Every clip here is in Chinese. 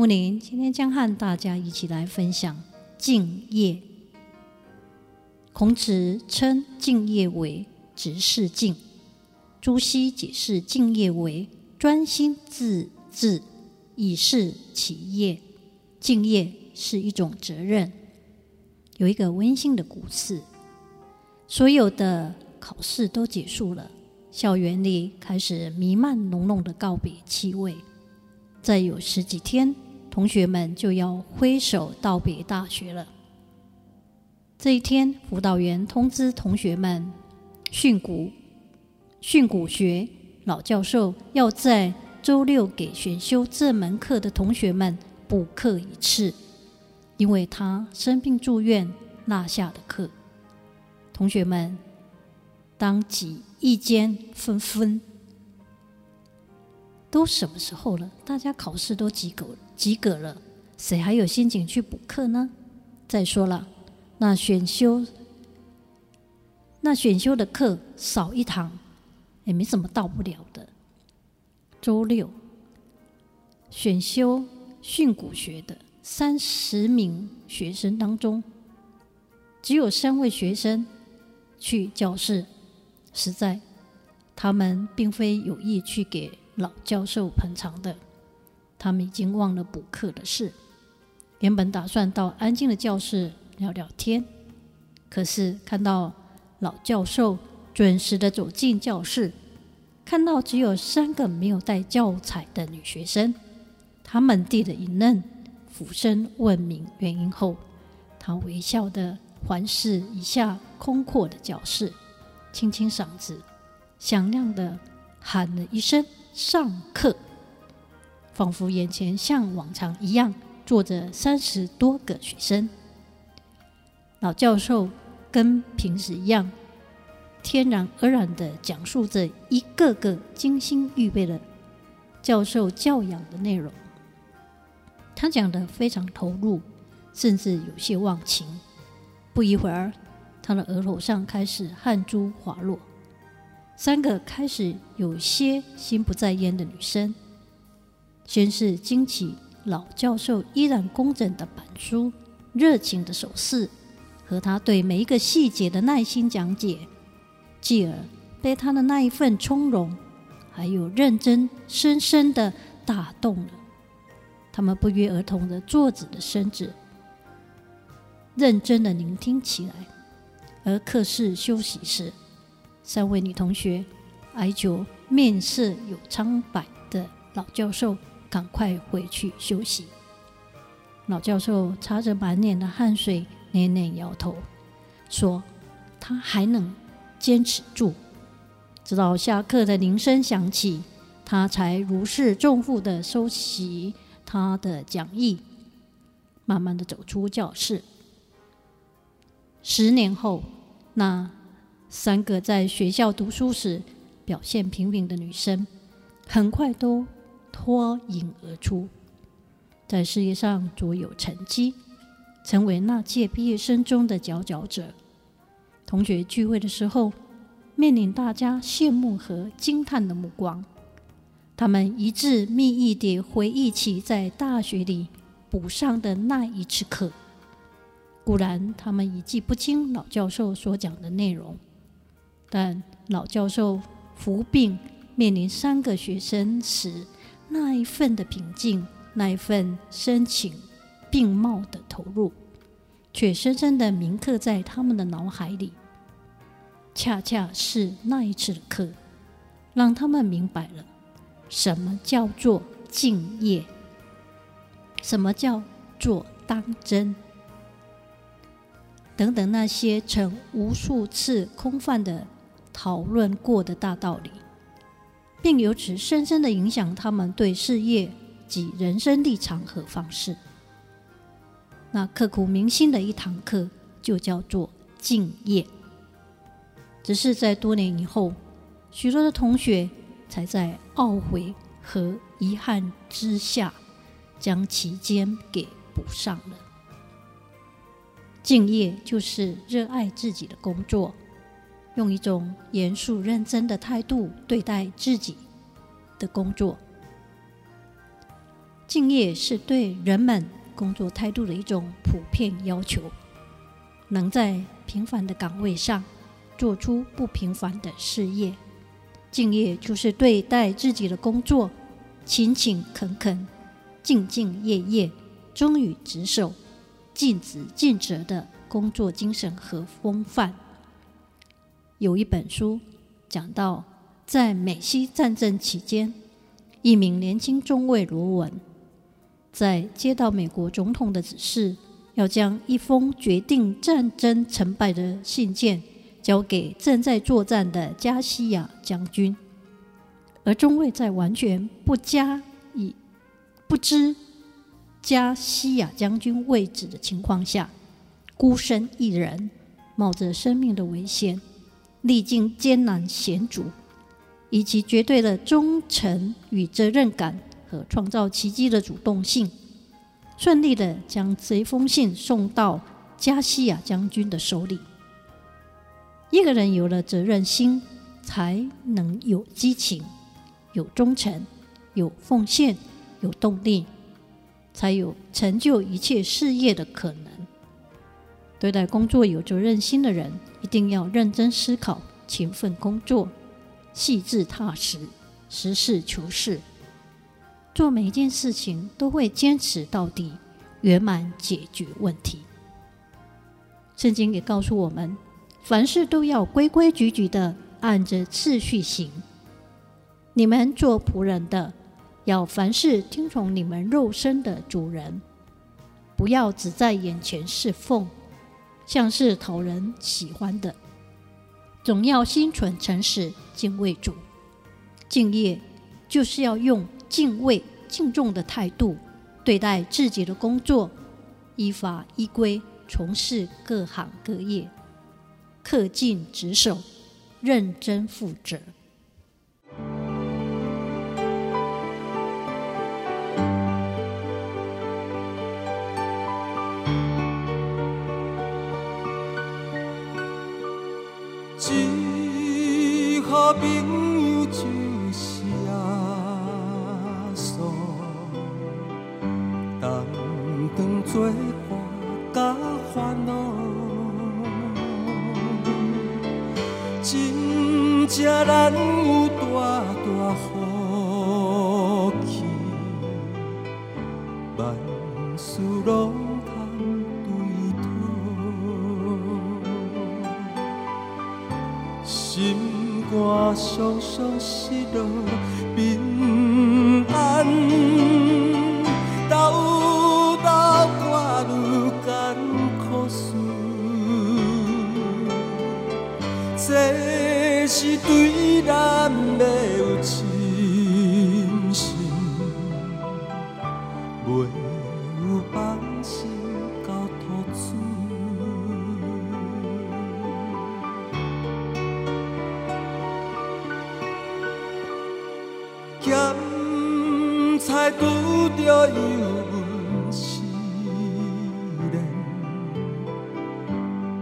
木林今天将和大家一起来分享敬业。孔子称敬业为执事敬，朱熹解释敬业为专心致志以事其业。敬业是一种责任。有一个温馨的故事：所有的考试都结束了，校园里开始弥漫浓浓的告别气味。再有十几天。同学们就要挥手道别大学了。这一天，辅导员通知同学们，训古训古学老教授要在周六给选修这门课的同学们补课一次，因为他生病住院落下的课。同学们当即意见纷纷。都什么时候了？大家考试都及格及格了，谁还有心情去补课呢？再说了，那选修那选修的课少一堂，也没什么到不了的。周六选修训诂学的三十名学生当中，只有三位学生去教室，实在他们并非有意去给。老教授捧场的，他们已经忘了补课的事。原本打算到安静的教室聊聊天，可是看到老教授准时的走进教室，看到只有三个没有带教材的女学生，他们地的一愣，俯身问明原因后，他微笑的环视一下空阔的教室，清清嗓子，响亮的喊了一声。上课，仿佛眼前像往常一样坐着三十多个学生。老教授跟平时一样，天然而然地讲述着一个个精心预备的教授教养的内容。他讲得非常投入，甚至有些忘情。不一会儿，他的额头上开始汗珠滑落。三个开始有些心不在焉的女生，先是惊奇老教授依然工整的板书、热情的手势和他对每一个细节的耐心讲解，继而被他的那一份从容还有认真深深的打动了。他们不约而同的坐直了身子，认真的聆听起来。而课室休息时，三位女同学哀求面色有苍白的老教授赶快回去休息。老教授擦着满脸的汗水，连连摇头，说：“他还能坚持住，直到下课的铃声响起，他才如释重负的收起他的讲义，慢慢的走出教室。十年后，那……”三个在学校读书时表现平平的女生，很快都脱颖而出，在事业上卓有成绩，成为那届毕业生中的佼佼者。同学聚会的时候，面临大家羡慕和惊叹的目光，他们一致密意地回忆起在大学里补上的那一次课。固然，他们已记不清老教授所讲的内容。但老教授服病面临三个学生时，那一份的平静，那一份深情并茂的投入，却深深的铭刻在他们的脑海里。恰恰是那一次的课，让他们明白了什么叫做敬业，什么叫做当真，等等那些曾无数次空泛的。讨论过的大道理，并由此深深的影响他们对事业及人生立场和方式。那刻骨铭心的一堂课就叫做敬业。只是在多年以后，许多的同学才在懊悔和遗憾之下，将其间给补上了。敬业就是热爱自己的工作，用一种严肃认真的态度对待自己的工作。敬业是对人们工作态度的一种普遍要求，能在平凡的岗位上做出不平凡的事业。敬业就是对待自己的工作勤勤恳恳、兢兢业业、忠于职守。尽职尽责的工作精神和风范。有一本书讲到，在美西战争期间，一名年轻中尉罗文，在接到美国总统的指示，要将一封决定战争成败的信件交给正在作战的加西亚将军，而中尉在完全不加以不知。加西亚将军位置的情况下，孤身一人，冒着生命的危险，历经艰难险阻，以其绝对的忠诚与责任感和创造奇迹的主动性，顺利的将这封信送到加西亚将军的手里。一个人有了责任心，才能有激情，有忠诚，有奉献，有动力。才有成就一切事业的可能。对待工作有责任心的人，一定要认真思考、勤奋工作、细致踏实、实事求是，做每一件事情都会坚持到底，圆满解决问题。圣经也告诉我们，凡事都要规规矩矩的按着次序行。你们做仆人的。要凡事听从你们肉身的主人，不要只在眼前侍奉，像是讨人喜欢的，总要心存诚实，敬畏主。敬业就是要用敬畏、敬重的态度对待自己的工作，依法依规从事各行各业，恪尽职守，认真负责。当作伴甲烦恼，真正难有大大好气，万事拢汤对，心肝酸酸失落平安。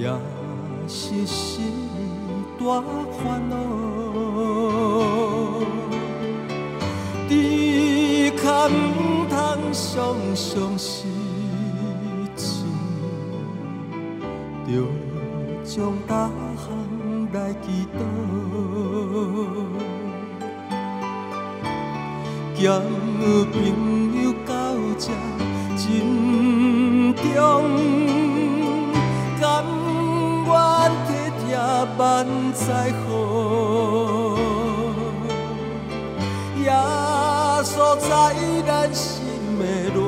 也是心大烦恼。只可毋通常常失志，着将大项来祈祷。朋友到这珍重，万载好，耶稣在咱心的暖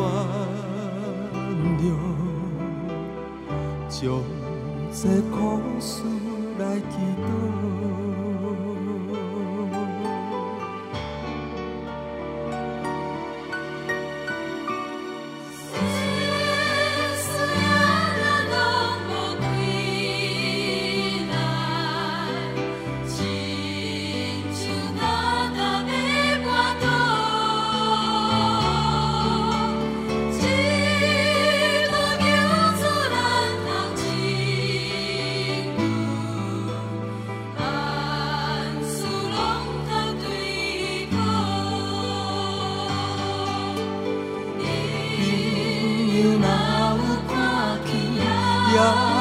流，将这苦事来祈祷。yeah.